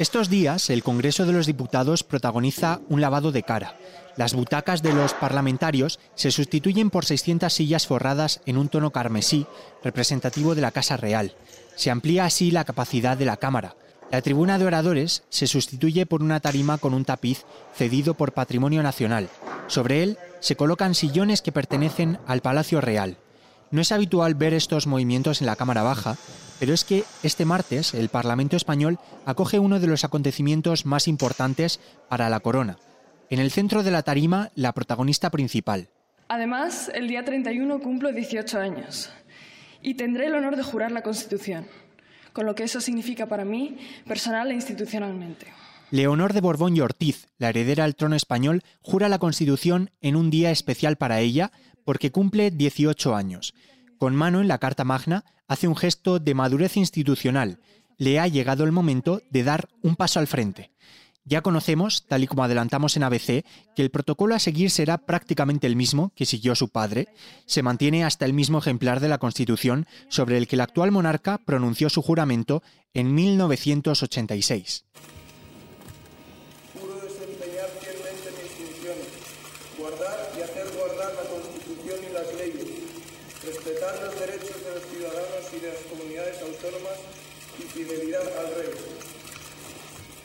Estos días, el Congreso de los Diputados protagoniza un lavado de cara. Las butacas de los parlamentarios se sustituyen por 600 sillas forradas en un tono carmesí, representativo de la Casa Real. Se amplía así la capacidad de la Cámara. La tribuna de oradores se sustituye por una tarima con un tapiz cedido por Patrimonio Nacional. Sobre él se colocan sillones que pertenecen al Palacio Real. No es habitual ver estos movimientos en la Cámara Baja, pero es que este martes el Parlamento español acoge uno de los acontecimientos más importantes para la corona. En el centro de la tarima, la protagonista principal. Además, el día 31 cumplo 18 años y tendré el honor de jurar la Constitución, con lo que eso significa para mí, personal e institucionalmente. Leonor de Borbón y Ortiz, la heredera al trono español, jura la Constitución en un día especial para ella porque cumple 18 años. Con mano en la Carta Magna hace un gesto de madurez institucional. Le ha llegado el momento de dar un paso al frente. Ya conocemos, tal y como adelantamos en ABC, que el protocolo a seguir será prácticamente el mismo que siguió su padre. Se mantiene hasta el mismo ejemplar de la Constitución sobre el que el actual monarca pronunció su juramento en 1986.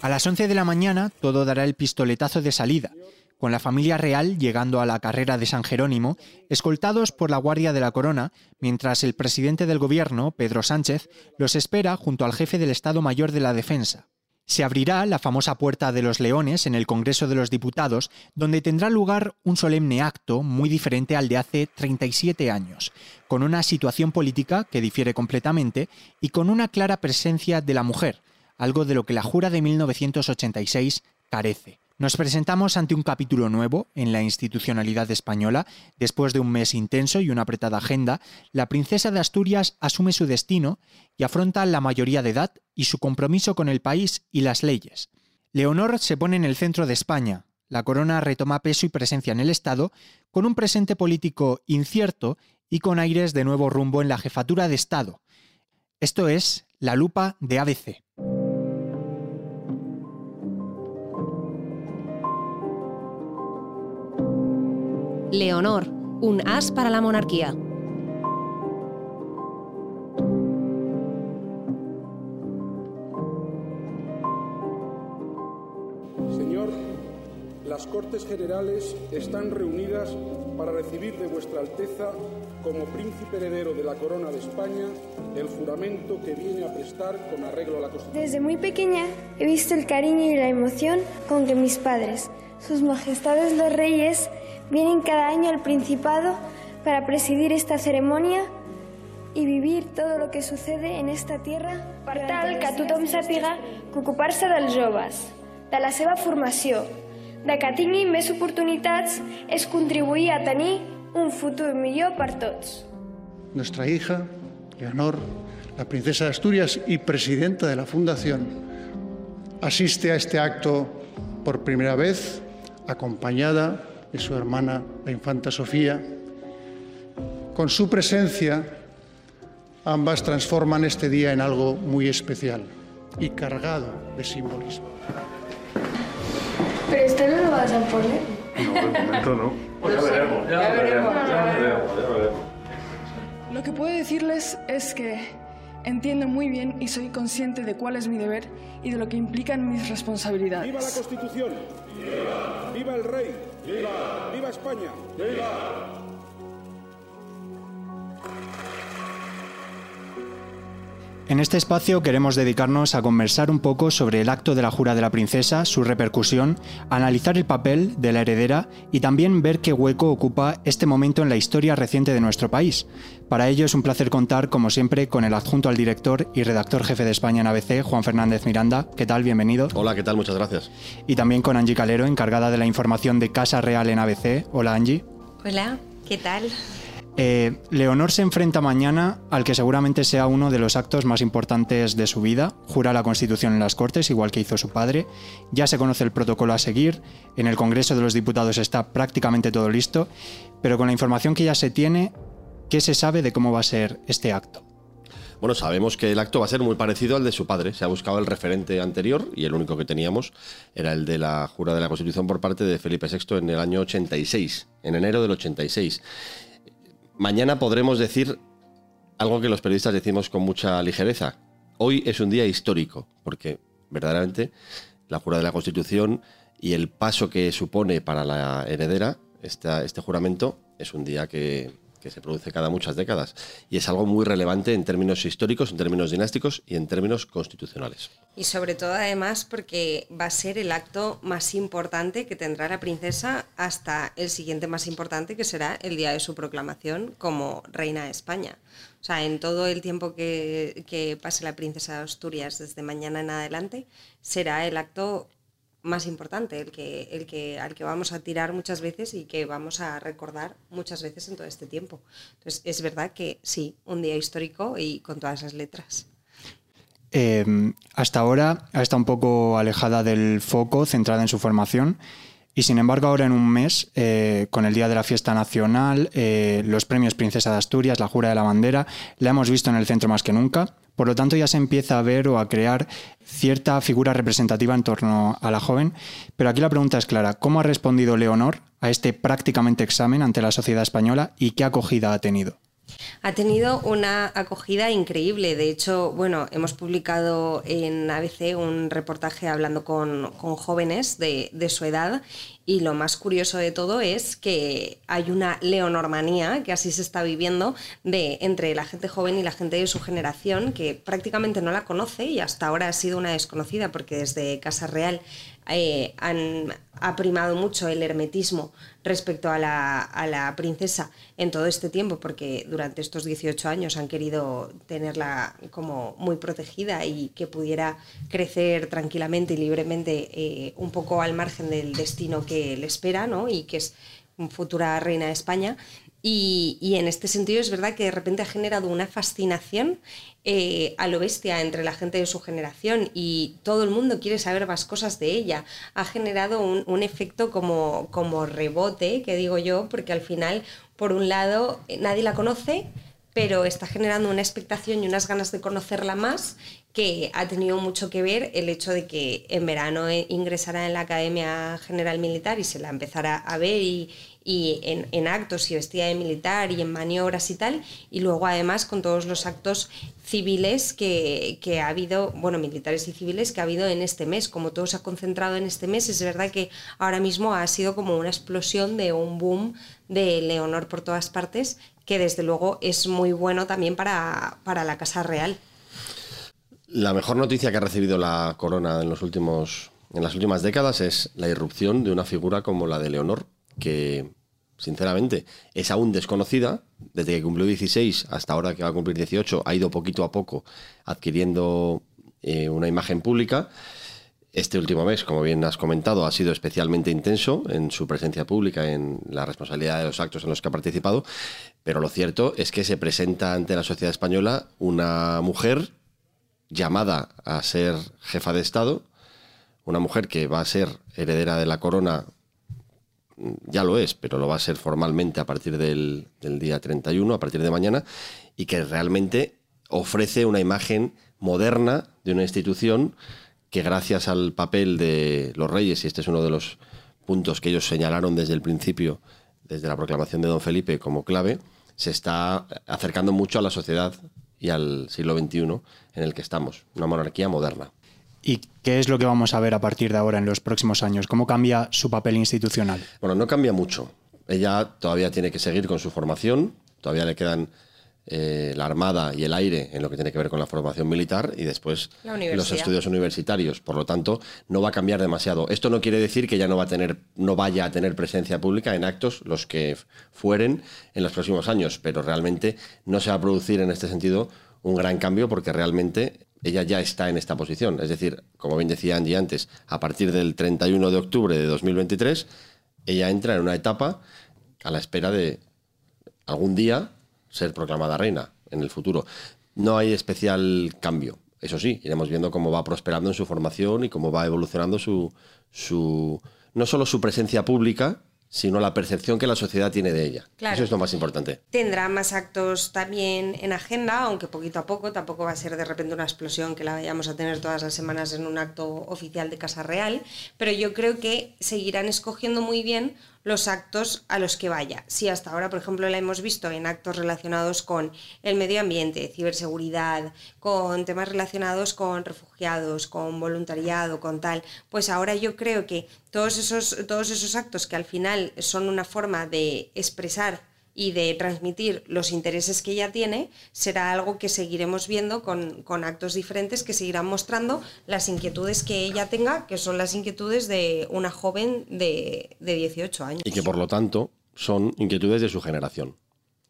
A las 11 de la mañana todo dará el pistoletazo de salida, con la familia real llegando a la carrera de San Jerónimo, escoltados por la Guardia de la Corona, mientras el presidente del gobierno, Pedro Sánchez, los espera junto al jefe del Estado Mayor de la Defensa. Se abrirá la famosa Puerta de los Leones en el Congreso de los Diputados, donde tendrá lugar un solemne acto muy diferente al de hace 37 años, con una situación política que difiere completamente y con una clara presencia de la mujer, algo de lo que la jura de 1986 carece. Nos presentamos ante un capítulo nuevo en la institucionalidad española. Después de un mes intenso y una apretada agenda, la princesa de Asturias asume su destino y afronta la mayoría de edad y su compromiso con el país y las leyes. Leonor se pone en el centro de España. La corona retoma peso y presencia en el Estado, con un presente político incierto y con aires de nuevo rumbo en la jefatura de Estado. Esto es la lupa de ABC. Leonor, un as para la monarquía. Señor, las Cortes Generales están reunidas para recibir de vuestra Alteza, como príncipe heredero de la corona de España, el juramento que viene a prestar con arreglo a la Constitución. Desde muy pequeña he visto el cariño y la emoción con que mis padres, sus majestades los reyes, Vienen cada año al Principado para presidir esta ceremonia y vivir todo lo que sucede en esta tierra per tal que tothom sàpiga que ocupar-se dels joves, de la seva formació, de que tinguin més oportunitats és contribuir a tenir un futur millor per tots. Nuestra hija, Leonor, la princesa de Asturias y presidenta de la Fundación, asiste a este acto por primera vez acompañada de su hermana, la infanta Sofía. Con su presencia, ambas transforman este día en algo muy especial y cargado de simbolismo. Pero esto no lo vas a poner. No, de momento no. Pues ya veremos, ya veremos, ya veremos, ya veremos. Lo que puedo decirles es que entiendo muy bien y soy consciente de cuál es mi deber y de lo que implican mis responsabilidades. ¡Viva la Constitución! ¡Viva! ¡Viva el rey! ¡Viva! ¡Viva España! ¡Viva! En este espacio queremos dedicarnos a conversar un poco sobre el acto de la jura de la princesa, su repercusión, analizar el papel de la heredera y también ver qué hueco ocupa este momento en la historia reciente de nuestro país. Para ello es un placer contar, como siempre, con el adjunto al director y redactor jefe de España en ABC, Juan Fernández Miranda. ¿Qué tal? Bienvenido. Hola, ¿qué tal? Muchas gracias. Y también con Angie Calero, encargada de la información de Casa Real en ABC. Hola, Angie. Hola, ¿qué tal? Eh, Leonor se enfrenta mañana al que seguramente sea uno de los actos más importantes de su vida. Jura la Constitución en las Cortes, igual que hizo su padre. Ya se conoce el protocolo a seguir. En el Congreso de los Diputados está prácticamente todo listo. Pero con la información que ya se tiene, ¿qué se sabe de cómo va a ser este acto? Bueno, sabemos que el acto va a ser muy parecido al de su padre. Se ha buscado el referente anterior y el único que teníamos era el de la jura de la Constitución por parte de Felipe VI en el año 86, en enero del 86. Mañana podremos decir algo que los periodistas decimos con mucha ligereza. Hoy es un día histórico, porque verdaderamente la jura de la Constitución y el paso que supone para la heredera este juramento es un día que, que se produce cada muchas décadas. Y es algo muy relevante en términos históricos, en términos dinásticos y en términos constitucionales. Y sobre todo además porque va a ser el acto más importante que tendrá la princesa hasta el siguiente más importante, que será el día de su proclamación como reina de España. O sea, en todo el tiempo que, pase la princesa de Asturias desde mañana en adelante, será el acto más importante, el que, el que, al que vamos a tirar muchas veces y que vamos a recordar muchas veces en todo este tiempo. Entonces, es verdad que sí, un día histórico y con todas las letras. Em, hasta ahora ha estado un poco alejada del foco, centrada en su formación. Y sin embargo, ahora en un mes, eh, con el Día de la Fiesta Nacional, eh, los premios Princesa de Asturias, la Jura de la Bandera, la hemos visto en el centro más que nunca. Por lo tanto, ya se empieza a ver o a crear cierta figura representativa en torno a la joven. Pero aquí la pregunta es clara. ¿Cómo ha respondido Leonor a este prácticamente examen ante la sociedad española y qué acogida ha tenido? Ha tenido una acogida increíble. De hecho, bueno, hemos publicado en ABC un reportaje hablando con, jóvenes de, de, su edad y lo más curioso de todo es que hay una leonormanía, que así se está viviendo, de, entre la gente joven y la gente de su generación, que prácticamente no la conoce y hasta ahora ha sido una desconocida, porque desde Casa Real eh, han, ha primado mucho el hermetismo respecto a la, a la, princesa en todo este tiempo, porque durante estos 18 años han querido tenerla como muy protegida y que pudiera crecer tranquilamente y libremente eh, un poco al margen del destino que le espera, ¿no? Y que es futura reina de España. Y, en este sentido es verdad que de repente ha generado una fascinación eh, a lo bestia entre la gente de su generación y todo el mundo quiere saber más cosas de ella. Ha generado un, efecto como, como rebote, que digo yo, porque al final, por un lado, eh, nadie la conoce, pero está generando una expectación y unas ganas de conocerla más que ha tenido mucho que ver el hecho de que en verano eh, ingresara en la Academia General Militar y se la empezara a ver y, en, actos y vestida de militar y en maniobras y tal, y luego además con todos los actos civiles que, ha habido, bueno, militares y civiles que ha habido en este mes. Como todo se ha concentrado en este mes, es verdad que ahora mismo ha sido como una explosión de un boom de Leonor por todas partes, que desde luego es muy bueno también para, para la Casa Real. La mejor noticia que ha recibido la corona en, los últimos, en las últimas décadas es la irrupción de una figura como la de Leonor, que sinceramente es aún desconocida. Desde que cumplió 16 hasta ahora que va a cumplir 18, ha ido poquito a poco adquiriendo eh, una imagen pública. Este último mes, como bien has comentado, ha sido especialmente intenso en su presencia pública, en la responsabilidad de los actos en los que ha participado, pero lo cierto es que se presenta ante la sociedad española una mujer llamada a ser jefa de Estado, una mujer que va a ser heredera de la corona ya lo es, pero lo va a ser formalmente a partir del, día 31, a partir de mañana, y que realmente ofrece una imagen moderna de una institución que gracias al papel de los reyes, y este es uno de los puntos que ellos señalaron desde el principio, desde la proclamación de don Felipe como clave, se está acercando mucho a la sociedad y al siglo XXI en el que estamos, una monarquía moderna. ¿Y qué es lo que vamos a ver a partir de ahora en los próximos años? ¿Cómo cambia su papel institucional? Bueno, no cambia mucho. Ella todavía tiene que seguir con su formación, todavía le quedan eh, la Armada y el aire en lo que tiene que ver con la formación militar y después los estudios universitarios. Por lo tanto, no va a cambiar demasiado. Esto no quiere decir que ya no, va a tener, no vaya a tener presencia pública en actos, los que fueren en los próximos años, pero realmente no se va a producir en este sentido un gran cambio porque realmente ella ya está en esta posición. Es decir, como bien decía Angie antes, a partir del 31 de octubre de 2023, ella entra en una etapa a la espera de algún día ser proclamada reina en el futuro. No hay especial cambio. Eso sí, iremos viendo cómo va prosperando en su formación y cómo va evolucionando su, su no solo su presencia pública, sino la percepción que la sociedad tiene de ella. Eso es lo más importante. Tendrá más actos también en agenda, aunque poquito a poco, tampoco va a ser de repente una explosión que la vayamos a tener todas las semanas en un acto oficial de Casa Real, pero yo creo que seguirán escogiendo muy bien los actos a los que vaya. Si hasta ahora, por ejemplo, la hemos visto en actos relacionados con el medio ambiente, ciberseguridad, con temas relacionados con refugiados, con voluntariado, con tal, pues ahora yo creo que todos esos, todos esos actos que al final son una forma de expresar y de transmitir los intereses que ella tiene, será algo que seguiremos viendo con, actos diferentes que seguirán mostrando las inquietudes que ella tenga, que son las inquietudes de una joven de, de 18 años. Y que por lo tanto son inquietudes de su generación.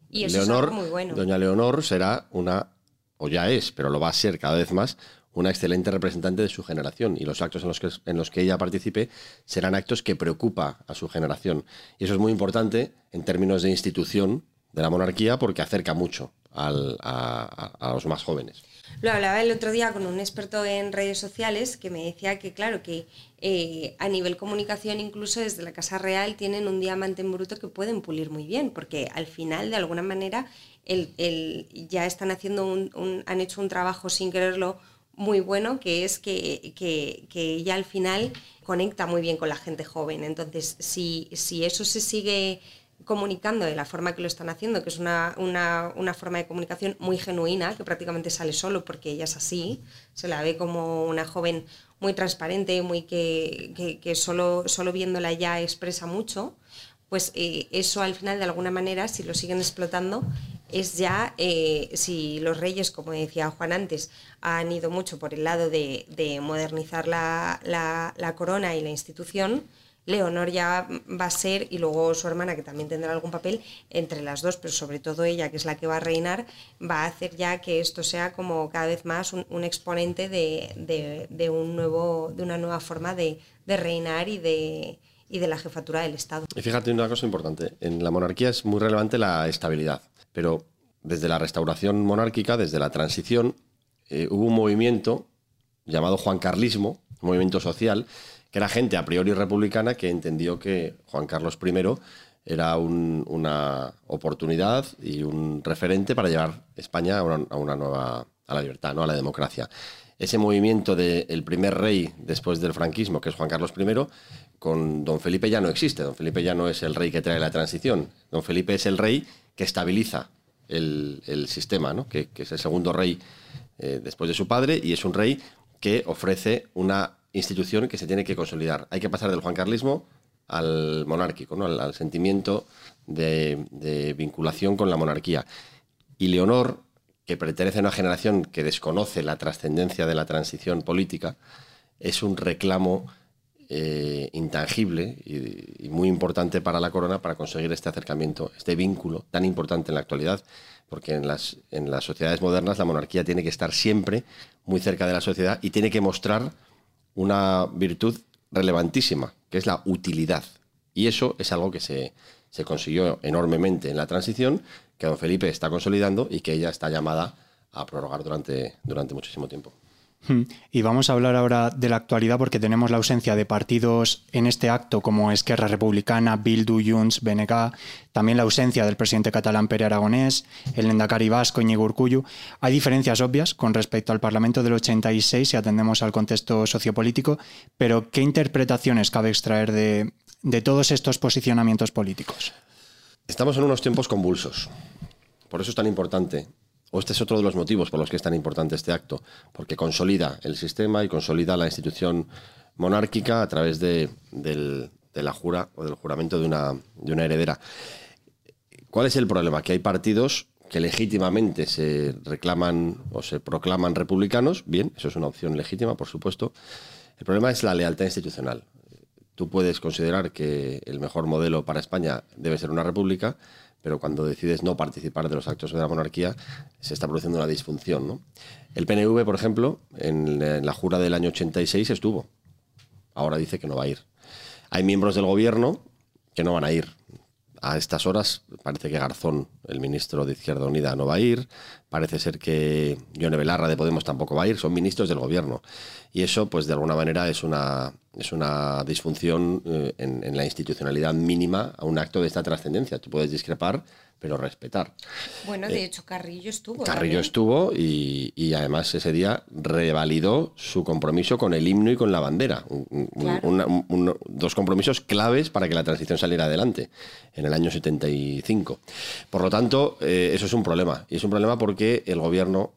Y eso es muy bueno. Doña Leonor será una, o ya es, pero lo va a ser cada vez más, una excelente representante de su generación y los actos en los que, en los que ella participe serán actos que preocupa a su generación. Y eso es muy importante en términos de institución de la monarquía porque acerca mucho a, los más jóvenes. Lo hablaba el otro día con un experto en redes sociales que me decía que, claro, que eh, a nivel comunicación, incluso desde la Casa Real, tienen un diamante en bruto que pueden pulir muy bien, porque al final, de alguna manera, el, ya están haciendo un, han hecho un trabajo sin quererlo muy bueno, que es que, que, ella al final conecta muy bien con la gente joven. Entonces, si, si eso se sigue comunicando de la forma que lo están haciendo, que es una, una, forma de comunicación muy genuina, que prácticamente sale solo porque ella es así, se la ve como una joven muy transparente, muy que, que, solo, solo viéndola ya expresa mucho, pues eh, eso al final de alguna manera, si lo siguen explotando, es ya, eh, si los reyes, como decía Juan antes, han ido mucho por el lado de, modernizar la, la, corona y la institución, Leonor ya va a ser, y luego su hermana, que también tendrá algún papel, entre las dos, pero sobre todo ella, que es la que va a reinar, va a hacer ya que esto sea como cada vez más un, exponente de, de, un nuevo, de una nueva forma de, reinar y de, y de la jefatura del Estado. Y fíjate una cosa importante, en la monarquía es muy relevante la estabilidad. Pero desde la restauración monárquica, desde la transición, eh, hubo un movimiento llamado Juan Carlismo, un movimiento social, que era gente a priori republicana que entendió que Juan Carlos I era una oportunidad y un referente para llevar España a una, nueva a la libertad, ¿no? a la democracia. Ese movimiento del primer rey después del franquismo, que es Juan Carlos I, con don Felipe ya no existe. Don Felipe ya no es el rey que trae la transición. Don Felipe es el rey que estabiliza el, sistema, ¿no? que, es el segundo rey eh, después de su padre y es un rey que ofrece una institución que se tiene que consolidar. Hay que pasar del juancarlismo al monárquico, ¿no? al, sentimiento de, vinculación con la monarquía. Y Leonor, que pertenece a una generación que desconoce la trascendencia de la transición política, es un reclamo eh, intangible y, muy importante para la corona para conseguir este acercamiento, este vínculo tan importante en la actualidad, porque en las, en las sociedades modernas la monarquía tiene que estar siempre muy cerca de la sociedad y tiene que mostrar una virtud relevantísima, que es la utilidad. Y eso es algo que se, se consiguió enormemente en la transición, que don Felipe está consolidando y que ella está llamada a prorrogar durante, durante muchísimo tiempo. Hmm. Y vamos a hablar ahora de la actualidad porque tenemos la ausencia de partidos en este acto como Esquerra Republicana, Bildu, Junts, BNK, también la ausencia del presidente catalán Pere Aragonés, el Endacari Vasco, Iñigo Urcullu. Hay diferencias obvias con respecto al Parlamento del 86 si atendemos al contexto sociopolítico, pero ¿qué interpretaciones cabe extraer de todos estos posicionamientos políticos? Estamos en unos tiempos convulsos. Por eso es tan importante o este es otro de los motivos por los que es tan importante este acto, porque consolida el sistema y consolida la institución monárquica a través de, la jura o del juramento de una, de una heredera. ¿Cuál es el problema? Que hay partidos que legítimamente se reclaman o se proclaman republicanos, bien, eso es una opción legítima, por supuesto. El problema es la lealtad institucional. Tú puedes considerar que el mejor modelo para España debe ser una república, pero cuando decides no participar de los actos de la monarquía, se está produciendo una disfunción. El PNV, por ejemplo, en, la jura del año 86 estuvo. Ahora dice que no va a ir. Hay miembros del gobierno que no van a ir. A estas horas parece que Garzón, el ministro de Izquierda Unida, no va a ir. Parece ser que Yone Belarra de Podemos tampoco va a ir. Son ministros del gobierno. Y eso, pues de alguna manera, es una, es una disfunción eh, en, la institucionalidad mínima a un acto de esta trascendencia. Tú puedes discrepar, pero respetar. Bueno, de eh, hecho, Carrillo estuvo. Carrillo estuvo y, además ese día revalidó su compromiso con el himno y con la bandera. dos compromisos claves para que la transición saliera adelante en el año 75. Por lo tanto, eh, eso es un problema. Y es un problema porque el gobierno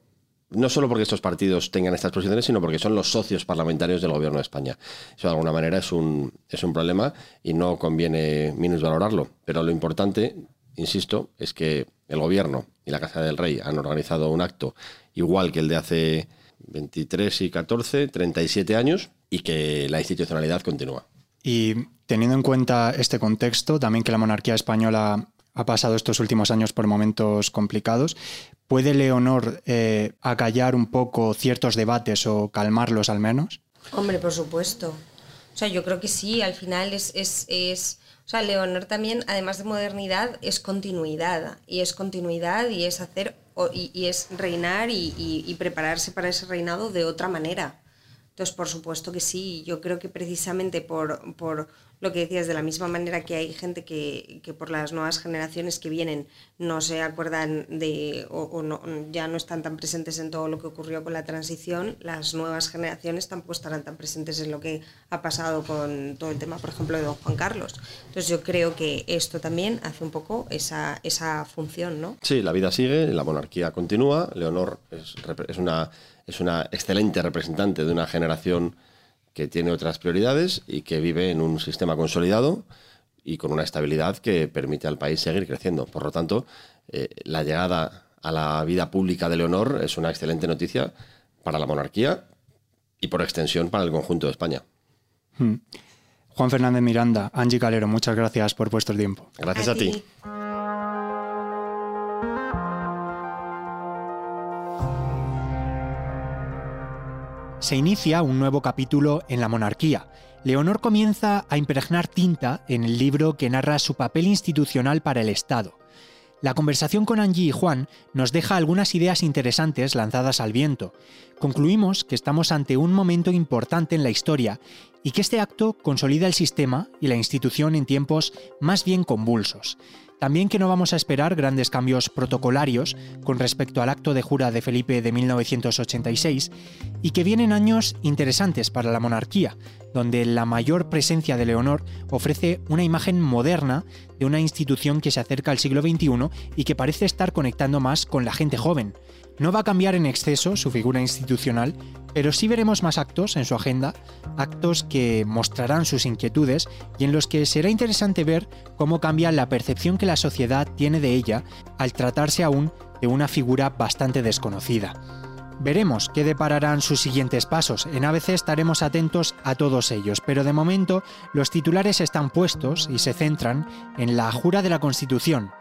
no solo porque estos partidos tengan estas posiciones, sino porque son los socios parlamentarios del gobierno de España. Eso de alguna manera es un, es un problema y no conviene valorarlo. Pero lo importante, insisto, es que el gobierno y la Casa del Rey han organizado un acto igual que el de hace 23 y 14, 37 años, y que la institucionalidad continúa. Y teniendo en cuenta este contexto, también que la monarquía española ha pasado estos últimos años por momentos complicados, ¿Puede Leonor eh, acallar un poco ciertos debates o calmarlos al menos? Hombre, por supuesto. O sea, yo creo que sí, al final es, es, es o sea, Leonor también, además de modernidad, es continuidad. Y es continuidad y es hacer y, es reinar y, y, prepararse para ese reinado de otra manera. Entonces, por supuesto que sí. Yo creo que precisamente por, por lo que decías, de la misma manera que hay gente que, que, por las nuevas generaciones que vienen no se acuerdan de o, no, ya no están tan presentes en todo lo que ocurrió con la transición, las nuevas generaciones tampoco estarán tan presentes en lo que ha pasado con todo el tema, por ejemplo, de don Juan Carlos. Entonces yo creo que esto también hace un poco esa, esa función, ¿no? Sí, la vida sigue, la monarquía continúa, Leonor es, es, una, es una excelente representante de una generación que tiene otras prioridades y que vive en un sistema consolidado y con una estabilidad que permite al país seguir creciendo. Por lo tanto, eh, la llegada a la vida pública de Leonor es una excelente noticia para la monarquía y por extensión para el conjunto de España. Hmm. Juan Fernández Miranda, Angie Calero, muchas gracias por vuestro tiempo. Gracias a, ti. Se inicia un nuevo capítulo en la monarquía. Leonor comienza a impregnar tinta en el libro que narra su papel institucional para el Estado. La conversación con Angie y Juan nos deja algunas ideas interesantes lanzadas al viento. Concluimos que estamos ante un momento importante en la historia y que este acto consolida el sistema y la institución en tiempos más bien convulsos. También que no vamos a esperar grandes cambios protocolarios con respecto al acto de jura de Felipe de 1986 y que vienen años interesantes para la monarquía, donde la mayor presencia de Leonor ofrece una imagen moderna de una institución que se acerca al siglo XXI y que parece estar conectando más con la gente joven. No va a cambiar en exceso su figura institucional, pero sí veremos más actos en su agenda, actos que mostrarán sus inquietudes y en los que será interesante ver cómo cambia la percepción que la sociedad tiene de ella al tratarse aún de una figura bastante desconocida. Veremos qué depararán sus siguientes pasos. En ABC estaremos atentos a todos ellos, pero de momento los titulares están puestos y se centran en la jura de la Constitución,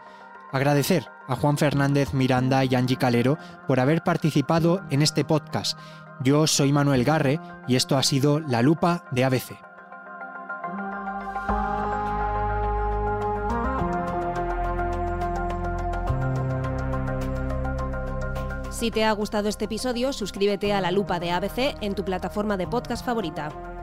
Agradecer a Juan Fernández Miranda y Angie Calero por haber participado en este podcast. Yo soy Manuel Garre y esto ha sido La Lupa de ABC. Si te ha gustado este episodio, suscríbete a La Lupa de ABC en tu plataforma de podcast favorita.